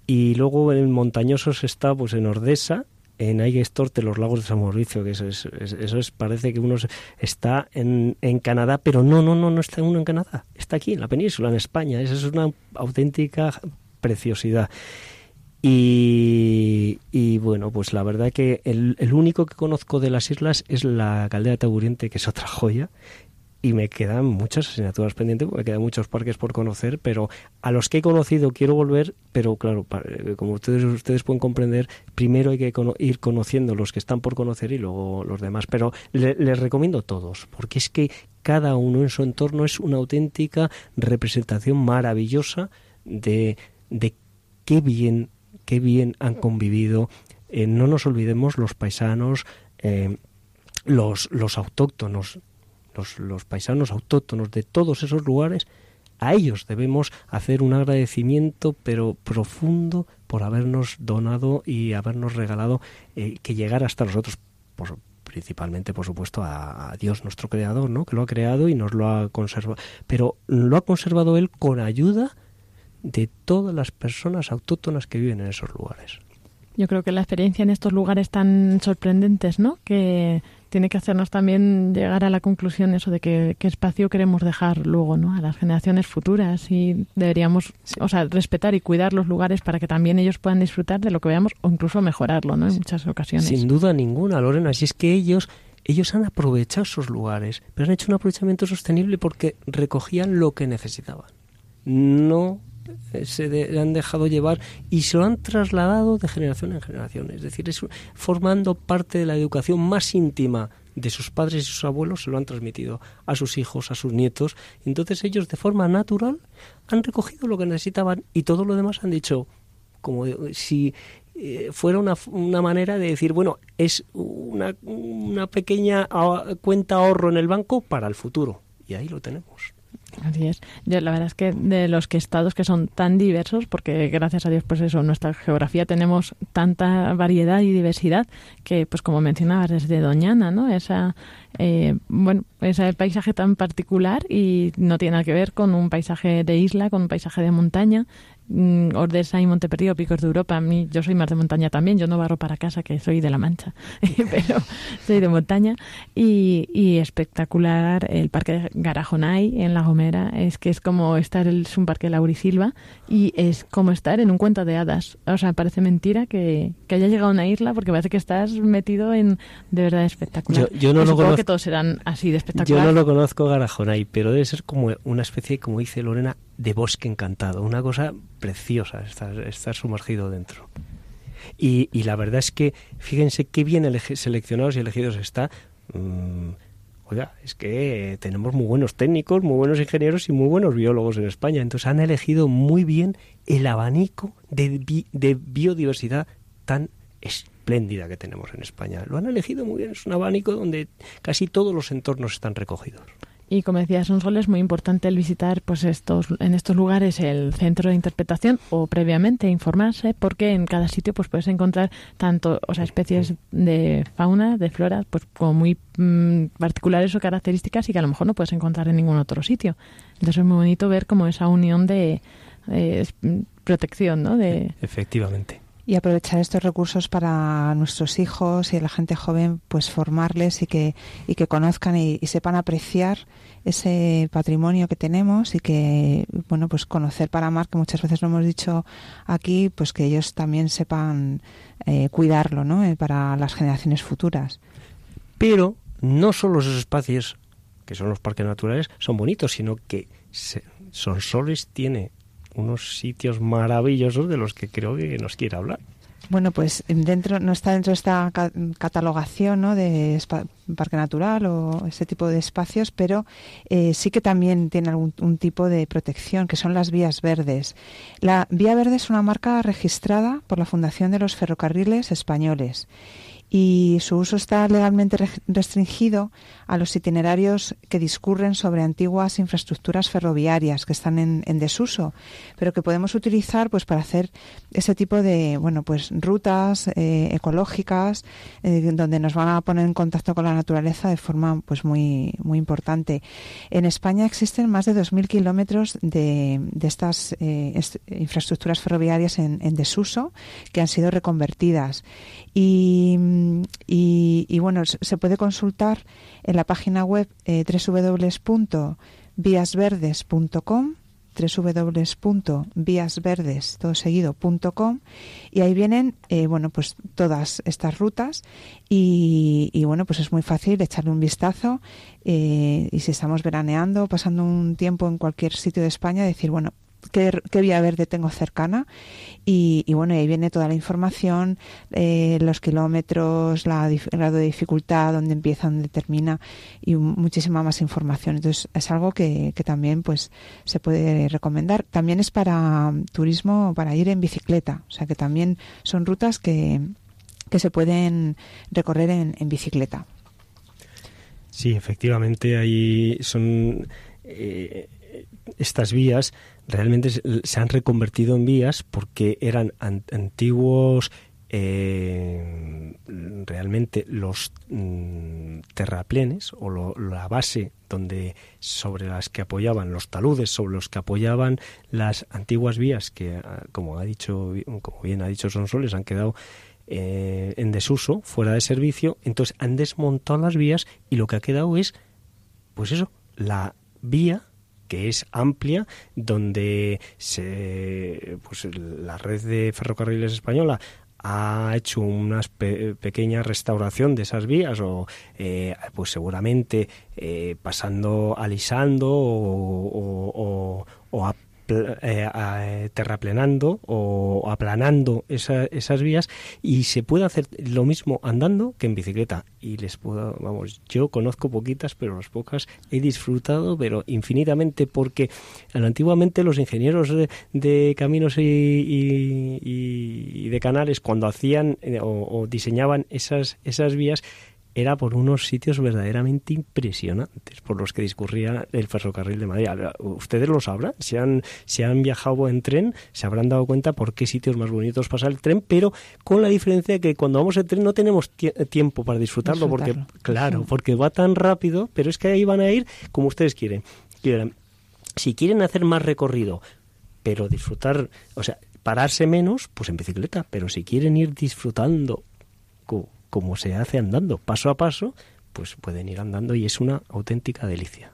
Y luego en montañosos está pues en Ordesa, en Aigestorte, los lagos de San Mauricio, que eso es, es- eso es- parece que uno está en, en Canadá, pero no, no, no, no está uno en Canadá, está aquí en la península, en España, esa es una auténtica preciosidad. Y, y, bueno, pues la verdad que el, el único que conozco de las islas es la caldera Taburiente, que es otra joya. Y me quedan muchas asignaturas pendientes, me quedan muchos parques por conocer, pero a los que he conocido quiero volver, pero claro, eh, como ustedes, ustedes pueden comprender, primero hay que ir conociendo los que están por conocer y luego los demás. Pero le- les recomiendo todos, porque es que cada uno en su entorno es una auténtica representación maravillosa de, de qué bien, qué bien han convivido. Eh, no nos olvidemos los paisanos, eh, los, los autóctonos, los, paisanos autóctonos de todos esos lugares, a ellos debemos hacer un agradecimiento, pero profundo, por habernos donado y habernos regalado eh, que llegara hasta nosotros, por- principalmente, por supuesto, a, a Dios, nuestro creador, ¿no? que lo ha creado y nos lo ha conservado. Pero lo ha conservado él con ayuda de todas las personas autóctonas que viven en esos lugares. Yo creo que la experiencia en estos lugares tan sorprendentes, ¿no? Que tiene que hacernos también llegar a la conclusión eso de que qué espacio queremos dejar luego, ¿no? A las generaciones futuras y deberíamos, o sea, respetar y cuidar los lugares para que también ellos puedan disfrutar de lo que veamos o incluso mejorarlo, ¿no? En muchas ocasiones. Sin duda ninguna, Lorena. Si es que ellos, ellos han aprovechado esos lugares, pero han hecho un aprovechamiento sostenible porque recogían lo que necesitaban. No se de- han dejado llevar y se lo han trasladado de generación en generación. Es decir, es formando parte de la educación más íntima de sus padres y sus abuelos, se lo han transmitido a sus hijos, a sus nietos. Entonces ellos, de forma natural, han recogido lo que necesitaban y todo lo demás han dicho, como si eh, fuera una, una manera de decir, bueno, es una, una pequeña ah, cuenta ahorro en el banco para el futuro. Y ahí lo tenemos. Así es. Yo, la verdad es que de los que estados que son tan diversos, porque gracias a Dios, pues eso, en nuestra geografía tenemos tanta variedad y diversidad que, pues como mencionabas, desde Doñana, ¿no? Esa, eh, bueno, ese paisaje tan particular y no tiene nada que ver con un paisaje de isla, con un paisaje de montaña. Mm, Ordesa y Monteperdido, picos de Europa. A mí, yo soy más de montaña también. Yo no barro para casa, que soy de La Mancha, pero soy de montaña. Y, y espectacular el parque de Garajonay en La Gomera. Es que es como estar, el- es un parque de Laurisilva y es como estar en un cuento de hadas. O sea, parece mentira que, que haya llegado a una isla porque parece que estás metido en de verdad espectacular. Yo- yo no lo conozco. que todos serán así de Yo espectacular. no lo conozco Garajonay, pero debe ser como una especie, como dice Lorena, de bosque encantado. Una cosa preciosa estar, estar sumergido dentro. Y, la verdad es que, fíjense qué bien seleccionados y elegidos está. Mm, oiga, es que tenemos muy buenos técnicos, muy buenos ingenieros y muy buenos biólogos en España. Entonces han elegido muy bien el abanico de, de biodiversidad tan espléndida que tenemos en España. Lo han elegido muy bien. Es un abanico donde casi todos los entornos están recogidos. Y como decía Sol, es muy importante el visitar pues estos en estos lugares el centro de interpretación o previamente informarse porque en cada sitio pues puedes encontrar tanto o sea especies de fauna, de flora, pues como muy mm, particulares o características y que a lo mejor no puedes encontrar en ningún otro sitio. Entonces es muy bonito ver como esa unión de eh, protección, ¿no? De Efectivamente. Y aprovechar estos recursos para nuestros hijos y la gente joven pues formarles y que y que conozcan y, sepan apreciar ese patrimonio que tenemos y que bueno pues conocer para amar que muchas veces lo hemos dicho aquí pues que ellos también sepan eh, cuidarlo no Eh, para las generaciones futuras. Pero no solo esos espacios, que son los parques naturales, son bonitos, sino que se- Sonsoles tiene unos sitios maravillosos de los que creo que nos quiere hablar. Bueno, pues dentro no está dentro de esta ca- catalogación ¿no? de parque natural o ese tipo de espacios, pero eh, sí que también tiene algún un tipo de protección, que son las vías verdes. La vía verde es una marca registrada por la Fundación de los Ferrocarriles Españoles y su uso está legalmente re- restringido a los itinerarios que discurren sobre antiguas infraestructuras ferroviarias que están en, desuso, pero que podemos utilizar pues para hacer ese tipo de bueno pues rutas eh, ecológicas eh, donde nos van a poner en contacto con la naturaleza de forma pues muy muy importante. En España existen más de 2.000 kilómetros de, de estas eh, est- infraestructuras ferroviarias en, en desuso que han sido reconvertidas y, y- y, bueno se puede consultar en la página web eh, seguido.com y ahí vienen eh, bueno pues todas estas rutas y, y, bueno pues es muy fácil echarle un vistazo eh, y si estamos veraneando pasando un tiempo en cualquier sitio de España decir bueno qué, qué vía verde tengo cercana. Y, bueno ahí viene toda la información eh, los kilómetros la el grado de dificultad dónde empieza dónde termina y muchísima más información. Entonces es algo que, que también pues se puede recomendar. También es para mm, turismo para ir en bicicleta. O sea que también son rutas que que se pueden recorrer en, en bicicleta. Sí, efectivamente, ahí son eh, estas vías realmente se han reconvertido en vías porque eran an- antiguos eh, realmente los mm, terraplenes o lo- la base donde sobre las que apoyaban los taludes sobre los que apoyaban las antiguas vías que ah, como ha dicho como bien ha dicho Sonsoles han quedado eh, en desuso, fuera de servicio, entonces han desmontado las vías y lo que ha quedado es, pues eso, la vía que es amplia, donde se, pues la red de ferrocarriles española ha hecho una pe- pequeña restauración de esas vías o eh, pues seguramente eh, pasando alisando o, o- o- o eh, eh, terraplenando o aplanando esa- esas vías y se puede hacer lo mismo andando que en bicicleta. Y les puedo vamos yo conozco poquitas pero las pocas he disfrutado pero infinitamente porque antiguamente los ingenieros de, caminos y de canales cuando hacían eh, o, o diseñaban esas esas vías era por unos sitios verdaderamente impresionantes por los que discurría el ferrocarril de Madrid. Ustedes lo sabrán, si han, si han viajado en tren, se habrán dado cuenta por qué sitios más bonitos pasa el tren, pero con la diferencia de que cuando vamos en tren no tenemos tie- tiempo para disfrutarlo, Disfrutarlo, porque, claro, sí. porque va tan rápido, pero es que ahí van a ir como ustedes quieren. quieran. Si quieren hacer más recorrido, pero disfrutar, o sea, pararse menos, pues en bicicleta, pero si quieren ir disfrutando como se hace andando, paso a paso, pues pueden ir andando y es una auténtica delicia.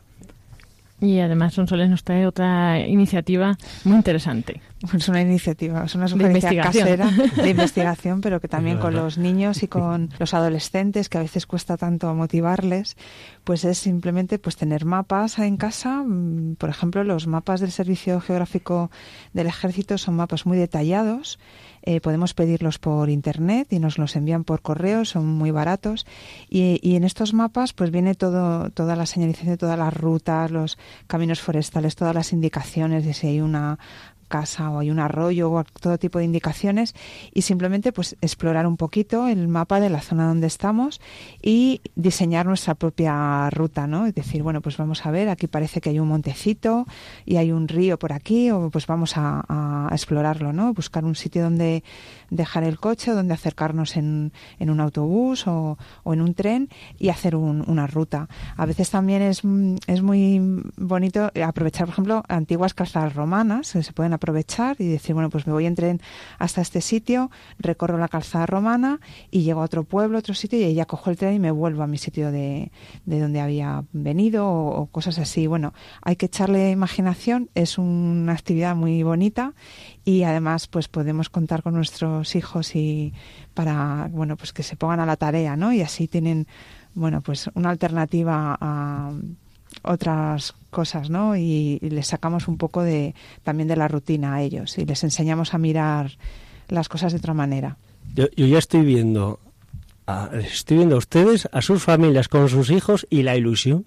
Y además Sonsoles nos trae otra iniciativa muy interesante. Es una iniciativa, es una sugerencia casera de investigación, pero que también con los niños y con los adolescentes, que a veces cuesta tanto motivarles, pues es simplemente pues tener mapas en casa. mm, Por ejemplo, los mapas del Servicio Geográfico del Ejército son mapas muy detallados. eh, podemos pedirlos por internet y nos los envían por correo, son muy baratos. Y, y en estos mapas pues viene todo, toda la señalización de todas las rutas, los caminos forestales, todas las indicaciones de si hay una casa o hay un arroyo o todo tipo de indicaciones y simplemente pues explorar un poquito el mapa de la zona donde estamos y diseñar nuestra propia ruta, ¿no? Es decir, bueno, pues vamos a ver, aquí parece que hay un montecito y hay un río por aquí o pues vamos a, a explorarlo, ¿no? Buscar un sitio donde dejar el coche, donde acercarnos en, en un autobús o, o en un tren y hacer un- una ruta. A veces también es, mm, es muy bonito aprovechar, por ejemplo, antiguas calzadas romanas que se pueden aprovechar y decir, bueno, pues me voy en tren hasta este sitio, recorro la calzada romana y llego a otro pueblo, otro sitio y ahí ya cojo el tren y me vuelvo a mi sitio de, de donde había venido o, o cosas así. Bueno, hay que echarle imaginación, es una actividad muy bonita y además pues podemos contar con nuestros hijos y para bueno pues que se pongan a la tarea no y así tienen bueno pues una alternativa a otras cosas no y, les sacamos un poco de también de la rutina a ellos y les enseñamos a mirar las cosas de otra manera. Yo, yo ya estoy viendo a- estoy viendo a ustedes, a sus familias con sus hijos y la ilusión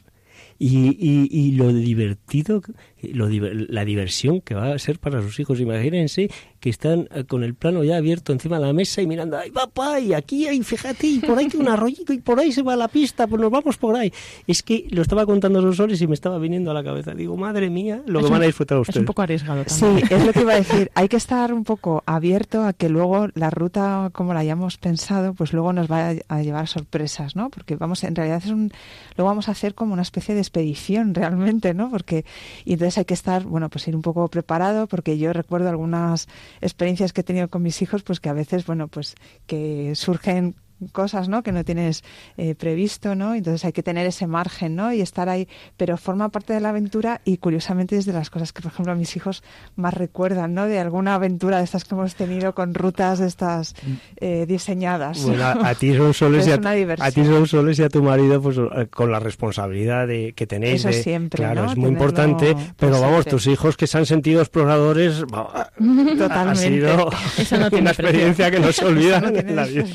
y, y, y lo divertido, lo, diver- la diversión que va a ser para sus hijos. Imagínense que están eh, con el plano ya abierto encima de la mesa y mirando, ay papá, y aquí hay, fíjate, y por ahí hay un arroyito y por ahí se va la pista, pues nos vamos por ahí. Es que lo estaba contando a los soles y me estaba viniendo a la cabeza. Digo, madre mía, lo Es que un- van a disfrutar Es ustedes. un poco arriesgado Sí, también. es lo que iba a decir. Hay que estar un poco abierto a que luego la ruta, como la hayamos pensado, pues luego nos va a, a llevar sorpresas, ¿no? Porque vamos, en realidad es un, lo vamos a hacer como una especie de expedición realmente, ¿no? Porque y entonces hay que estar, bueno, pues ir un poco preparado, porque yo recuerdo algunas experiencias que he tenido con mis hijos, pues que a veces, bueno, pues que surgen cosas no que no tienes eh, previsto no entonces hay que tener ese margen no y estar ahí. Pero forma parte de la aventura y curiosamente es de las cosas que por ejemplo mis hijos más recuerdan no de alguna aventura de estas que hemos tenido con rutas de estas eh, diseñadas. Bueno, a, a ti son soles Es y a, a ti son soles y a tu marido pues eh, con la responsabilidad de que tenéis Eso de- siempre, claro ¿no? es muy Tenerlo importante pero vamos tus hijos que se han sentido exploradores Totalmente. ha sido Eso no tiene una experiencia que no se olvida no en la vida.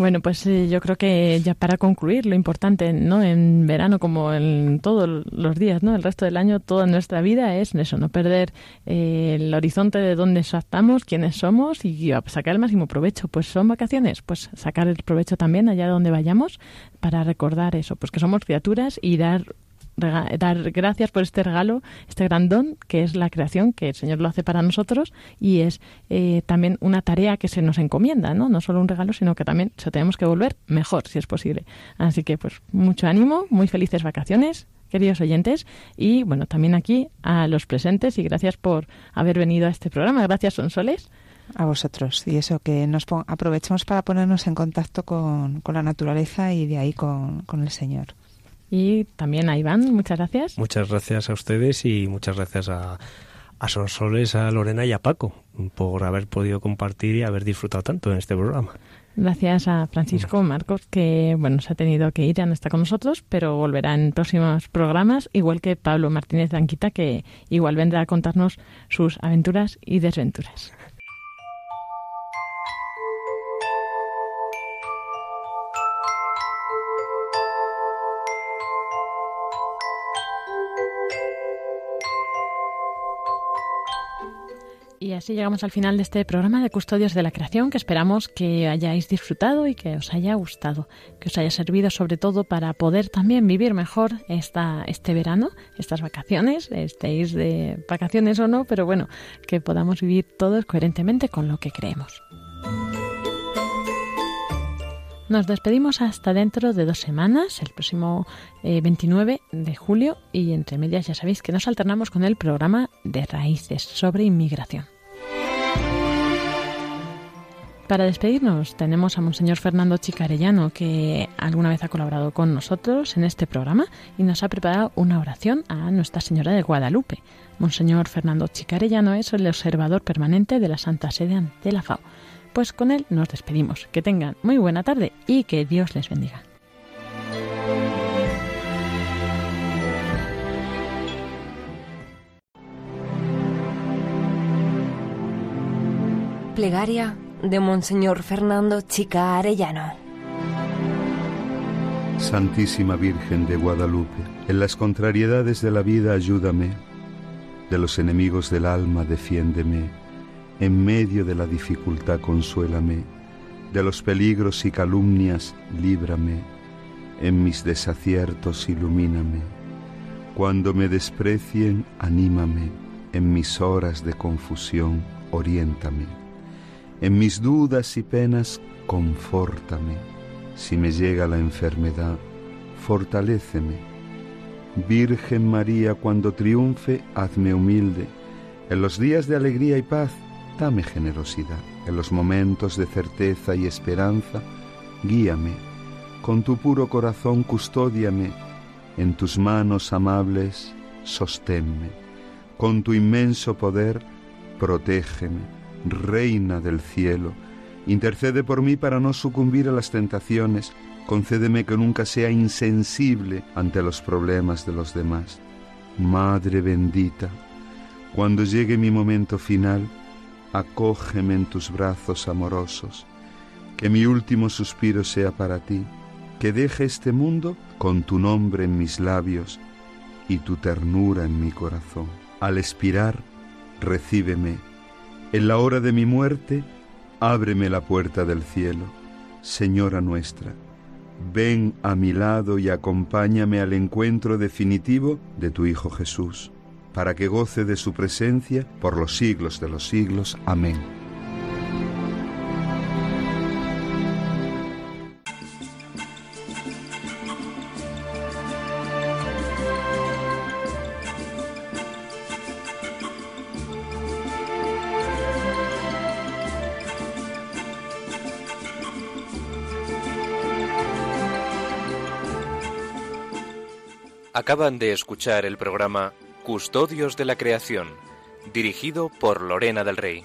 Bueno, pues yo creo que ya para concluir, lo importante, ¿no? En verano como en todos los días, ¿no? El resto del año, toda nuestra vida es eso, no perder eh, el horizonte de dónde estamos, quiénes somos y sacar el máximo provecho. Pues son vacaciones, pues sacar el provecho también allá donde vayamos para recordar eso, pues que somos criaturas y dar dar gracias por este regalo, este gran don que es la creación, que el Señor lo hace para nosotros y es eh, también una tarea que se nos encomienda, ¿no? No solo un regalo, sino que también se tenemos que volver mejor, si es posible. Así que, pues, mucho ánimo, muy felices vacaciones, queridos oyentes, y bueno, también aquí a los presentes y gracias por haber venido a este programa. Gracias, Sonsoles. a vosotros y eso que nos aprovechemos para ponernos en contacto con, con la naturaleza y de ahí con, con el Señor Y también a Iván, muchas gracias. muchas gracias a ustedes y muchas gracias a a Sonsoles, a Lorena y a Paco por haber podido compartir y haber disfrutado tanto en este programa. Gracias a Francisco Marcos, que bueno, se ha tenido que ir, ya no está con nosotros, pero volverá en próximos programas, igual que Pablo Martínez Danquita, que igual vendrá a contarnos sus aventuras y desventuras. Y así llegamos al final de este programa de Custodios de la Creación que esperamos que hayáis disfrutado y que os haya gustado, que os haya servido sobre todo para poder también vivir mejor esta, este verano, estas vacaciones, estéis de vacaciones o no, pero bueno, que podamos vivir todos coherentemente con lo que creemos. Nos despedimos hasta dentro de dos semanas, el próximo eh, 29 de julio, y entre medias ya sabéis que nos alternamos con el programa de Raíces sobre inmigración. Para despedirnos tenemos a Monseñor Fernando Chicarellano, que alguna vez ha colaborado con nosotros en este programa y nos ha preparado una oración a Nuestra Señora de Guadalupe. Monseñor Fernando Chicarellano es el observador permanente de la Santa Sede ante la FAO. Pues con él nos despedimos. Que tengan muy buena tarde y que Dios les bendiga. Plegaria de Monseñor Fernando Chica Arellano. Santísima Virgen de Guadalupe, en las contrariedades de la vida ayúdame, de los enemigos del alma defiéndeme, en medio de la dificultad consuélame, de los peligros y calumnias líbrame, en mis desaciertos ilumíname, cuando me desprecien anímame, en mis horas de confusión oriéntame, en mis dudas y penas confórtame, si me llega la enfermedad, fortaléceme. Virgen María, cuando triunfe, hazme humilde. En los días de alegría y paz, dame generosidad. En los momentos de certeza y esperanza, guíame. Con tu puro corazón custódiame. En tus manos amables, sosténme. Con tu inmenso poder, protégeme. Reina del cielo, Intercede por mí para no sucumbir a las tentaciones. Concédeme que nunca sea insensible ante los problemas de los demás. Madre bendita, cuando llegue mi momento final, acógeme en tus brazos amorosos. que mi último suspiro sea para ti, que deje este mundo con tu nombre en mis labios y tu ternura en mi corazón. Al expirar, recíbeme. En la hora de mi muerte, ábreme la puerta del cielo. Señora nuestra, ven a mi lado y acompáñame al encuentro definitivo de tu Hijo Jesús, para que goce de su presencia por los siglos de los siglos. Amén. Acaban de escuchar el programa Custodios de la Creación, dirigido por Lorena del Rey.